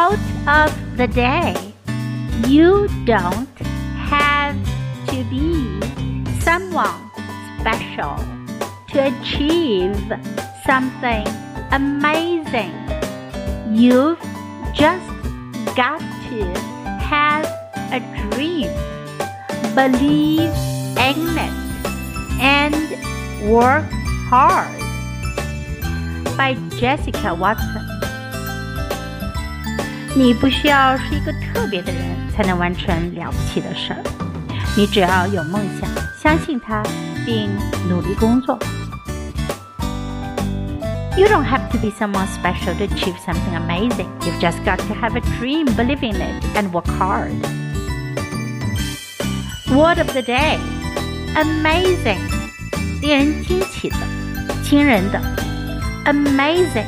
Quote of the day You don't have to be someone special to achieve something amazing. You've just got to have a dream, believe in it, and work hard. By Jessica Watson. 你不需要是一个特别的人才能完成了不起的事儿，你只要有梦想，相信它，并努力工作。You don't have to be someone special to achieve something amazing. You've just got to have a dream, believe in it, and work hard. Word of the day amazing. 令人惊奇的，惊人的，amazing。